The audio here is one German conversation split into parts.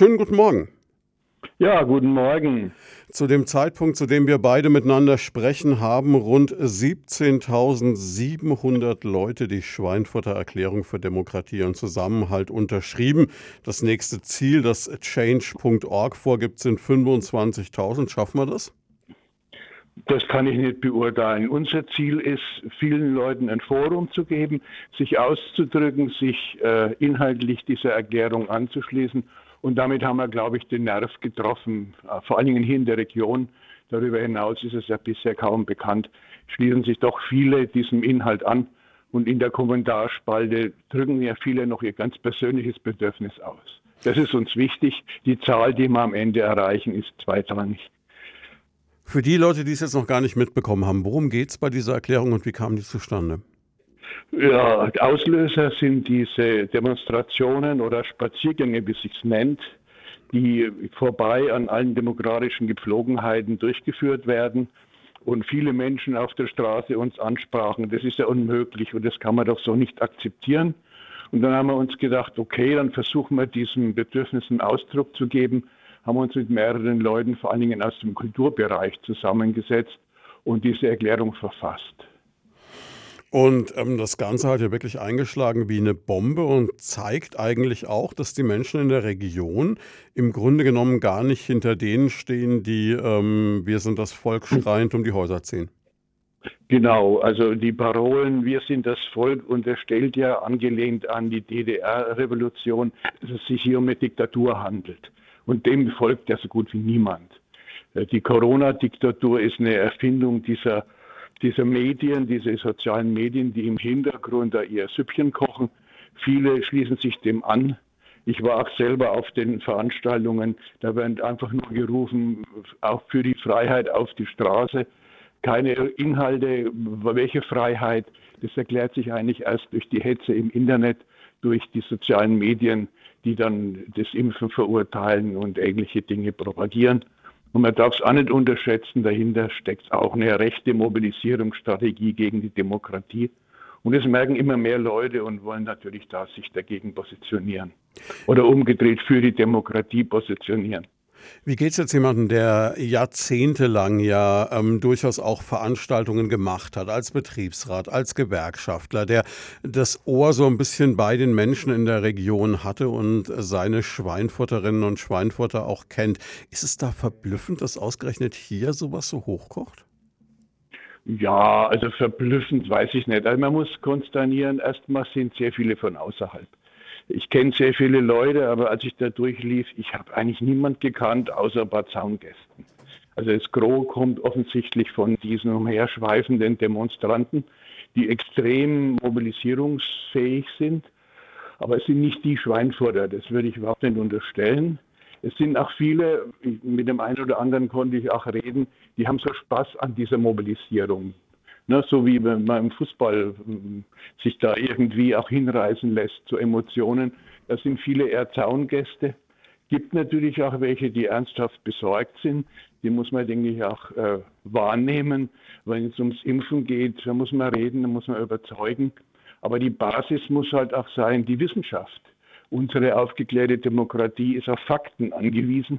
schönen guten Morgen. Ja, guten Morgen. Zu dem Zeitpunkt, zu dem wir beide miteinander sprechen, haben rund 17.700 Leute die Schweinfurter Erklärung für Demokratie und Zusammenhalt unterschrieben. Das nächste Ziel, das change.org vorgibt, sind 25.000. Schaffen wir das? Das kann ich nicht beurteilen. Unser Ziel ist, vielen Leuten ein Forum zu geben, sich auszudrücken, sich äh, inhaltlich dieser Erklärung anzuschließen und damit haben wir, glaube ich, den Nerv getroffen, äh, vor allen Dingen hier in der Region. Darüber hinaus ist es ja bisher kaum bekannt, schließen sich doch viele diesem Inhalt an. Und in der Kommentarspalte drücken ja viele noch ihr ganz persönliches Bedürfnis aus. Das ist uns wichtig. Die Zahl, die wir am Ende erreichen, ist zweitrangig. Für die Leute, die es jetzt noch gar nicht mitbekommen haben, worum geht es bei dieser Erklärung und wie kam die zustande? Ja, Auslöser sind diese Demonstrationen oder Spaziergänge, wie sich nennt, die vorbei an allen demokratischen Gepflogenheiten durchgeführt werden und viele Menschen auf der Straße uns ansprachen, das ist ja unmöglich und das kann man doch so nicht akzeptieren. Und dann haben wir uns gedacht, okay, dann versuchen wir diesen Bedürfnissen Ausdruck zu geben, haben uns mit mehreren Leuten, vor allen Dingen aus dem Kulturbereich, zusammengesetzt und diese Erklärung verfasst. Und ähm, das Ganze hat ja wirklich eingeschlagen wie eine Bombe und zeigt eigentlich auch, dass die Menschen in der Region im Grunde genommen gar nicht hinter denen stehen, die ähm, wir sind das Volk schreiend um die Häuser ziehen. Genau, also die Parolen Wir sind das Volk unterstellt ja, angelehnt an die DDR-Revolution, dass es sich hier um eine Diktatur handelt. Und dem folgt ja so gut wie niemand. Äh, die Corona-Diktatur ist eine Erfindung dieser dieser Medien, diese sozialen Medien, die im Hintergrund da ihr Süppchen kochen. Viele schließen sich dem an. Ich war auch selber auf den Veranstaltungen, da werden einfach nur gerufen, auch für die Freiheit auf die Straße. Keine Inhalte, welche Freiheit, das erklärt sich eigentlich erst durch die Hetze im Internet, durch die sozialen Medien, die dann das Impfen verurteilen und ähnliche Dinge propagieren. Und man darf es auch nicht unterschätzen, dahinter steckt auch eine rechte Mobilisierungsstrategie gegen die Demokratie. Und das merken immer mehr Leute und wollen natürlich da sich dagegen positionieren. Oder umgedreht für die Demokratie positionieren. Wie geht es jetzt jemandem, der jahrzehntelang ja ähm, durchaus auch Veranstaltungen gemacht hat, als Betriebsrat, als Gewerkschaftler, der das Ohr so ein bisschen bei den Menschen in der Region hatte und seine Schweinfurterinnen und Schweinfurter auch kennt? Ist es da verblüffend, dass ausgerechnet hier sowas so hochkocht? Ja, also verblüffend weiß ich nicht. Also man muss konstatieren, erstmal sind sehr viele von außerhalb. Ich kenne sehr viele Leute, aber als ich da durchlief, ich habe eigentlich niemand gekannt, außer ein paar Zaungästen. Also das Gros kommt offensichtlich von diesen umherschweifenden Demonstranten, die extrem mobilisierungsfähig sind. Aber es sind nicht die Schweinfurter, das würde ich überhaupt nicht unterstellen. Es sind auch viele, mit dem einen oder anderen konnte ich auch reden, die haben so Spaß an dieser Mobilisierung. Ne, so wie man im Fußball hm, sich da irgendwie auch hinreißen lässt zu Emotionen. Da sind viele eher Zaungäste. Gibt natürlich auch welche, die ernsthaft besorgt sind. Die muss man, denke ich, auch äh, wahrnehmen. Wenn es ums Impfen geht, da muss man reden, da muss man überzeugen. Aber die Basis muss halt auch sein, die Wissenschaft. Unsere aufgeklärte Demokratie ist auf Fakten angewiesen.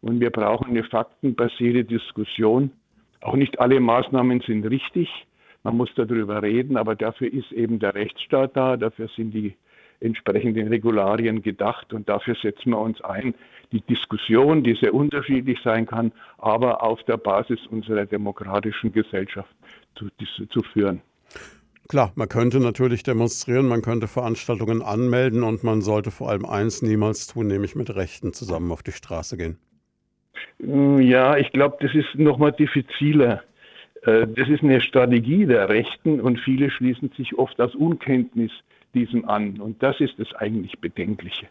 Und wir brauchen eine faktenbasierte Diskussion. Auch nicht alle Maßnahmen sind richtig. Man muss darüber reden, aber dafür ist eben der Rechtsstaat da, dafür sind die entsprechenden Regularien gedacht und dafür setzen wir uns ein, die Diskussion, die sehr unterschiedlich sein kann, aber auf der Basis unserer demokratischen Gesellschaft zu, zu führen. Klar, man könnte natürlich demonstrieren, man könnte Veranstaltungen anmelden und man sollte vor allem eins niemals tun, nämlich mit Rechten zusammen auf die Straße gehen. Ja, ich glaube, das ist nochmal diffiziler. Äh, das ist eine Strategie der Rechten und viele schließen sich oft aus Unkenntnis diesem an. Und das ist das eigentlich Bedenkliche.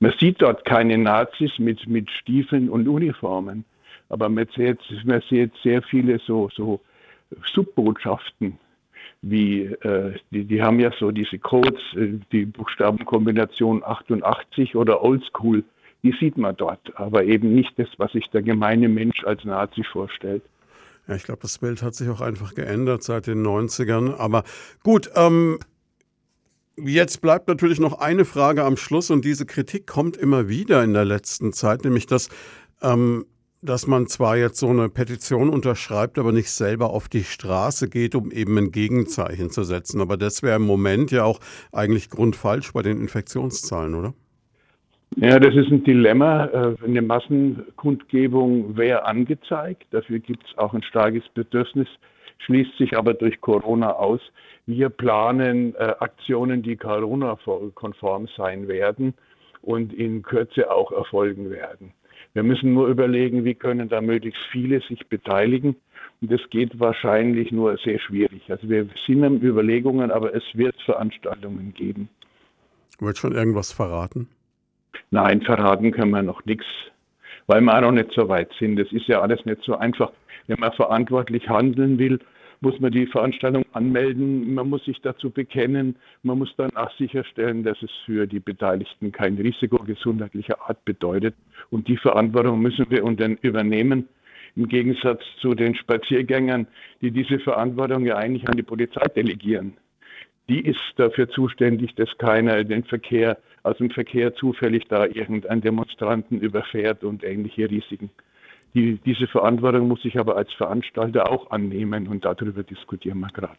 Man sieht dort keine Nazis mit, mit Stiefeln und Uniformen, aber man sieht, man sieht sehr viele so, so Subbotschaften, wie äh, die, die haben ja so diese Codes, äh, die Buchstabenkombination 88 oder Oldschool, die sieht man dort, aber eben nicht das, was sich der gemeine Mensch als Nazi vorstellt. Ja, ich glaube, das Bild hat sich auch einfach geändert seit den 90ern. Aber gut, ähm, Jetzt bleibt natürlich noch eine Frage am Schluss und diese Kritik kommt immer wieder in der letzten Zeit, nämlich dass, ähm, dass man zwar jetzt so eine Petition unterschreibt, aber nicht selber auf die Straße geht, um eben ein Gegenzeichen zu setzen. Aber das wäre im Moment ja auch eigentlich grundfalsch bei den Infektionszahlen, oder? Ja, das ist ein Dilemma. Äh, eine Massenkundgebung wäre angezeigt. Dafür gibt es auch ein starkes Bedürfnis, schließt sich aber durch Corona aus. Wir planen äh, Aktionen, die Corona-konform sein werden und in Kürze auch erfolgen werden. Wir müssen nur überlegen, wie können da möglichst viele sich beteiligen. Und das geht wahrscheinlich nur sehr schwierig. Also wir sind in Überlegungen, aber es wird Veranstaltungen geben. Wird schon irgendwas verraten? Nein, verraten können wir noch nichts, weil wir auch noch nicht so weit sind. Das ist ja alles nicht so einfach. Wenn man verantwortlich handeln will, muss man die Veranstaltung anmelden, man muss sich dazu bekennen, man muss dann auch sicherstellen, dass es für die Beteiligten kein Risiko gesundheitlicher Art bedeutet. Und die Verantwortung müssen wir übernehmen, im Gegensatz zu den Spaziergängern, die diese Verantwortung ja eigentlich an die Polizei delegieren. Die ist dafür zuständig, dass keiner den Verkehr aus dem Verkehr zufällig da irgendein Demonstranten überfährt und ähnliche Risiken. Die, diese Verantwortung muss ich aber als Veranstalter auch annehmen und darüber diskutieren wir gerade.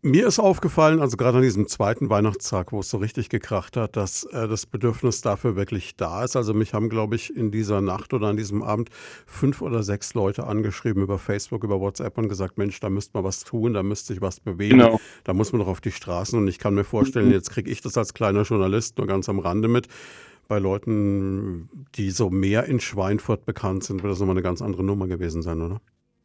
Mir ist aufgefallen, also gerade an diesem zweiten Weihnachtstag, wo es so richtig gekracht hat, dass äh, das Bedürfnis dafür wirklich da ist. Also mich haben, glaube ich, in dieser Nacht oder an diesem Abend fünf oder sechs Leute angeschrieben über Facebook, über WhatsApp und gesagt, Mensch, da müsste man was tun, da müsste sich was bewegen, genau. da muss man doch auf die Straßen. Und ich kann mir vorstellen, mhm. jetzt kriege ich das als kleiner Journalist nur ganz am Rande mit. Bei Leuten, die so mehr in Schweinfurt bekannt sind, wird das nochmal eine ganz andere Nummer gewesen sein, oder?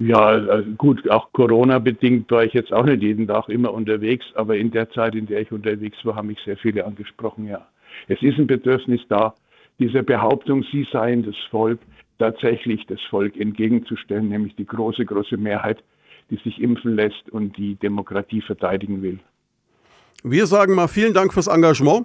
Ja, äh, gut, auch Corona-bedingt war ich jetzt auch nicht jeden Tag immer unterwegs, aber in der Zeit, in der ich unterwegs war, haben mich sehr viele angesprochen, ja. Es ist ein Bedürfnis da, dieser Behauptung, sie seien das Volk, tatsächlich das Volk entgegenzustellen, nämlich die große, große Mehrheit, die sich impfen lässt und die Demokratie verteidigen will. Wir sagen mal vielen Dank fürs Engagement.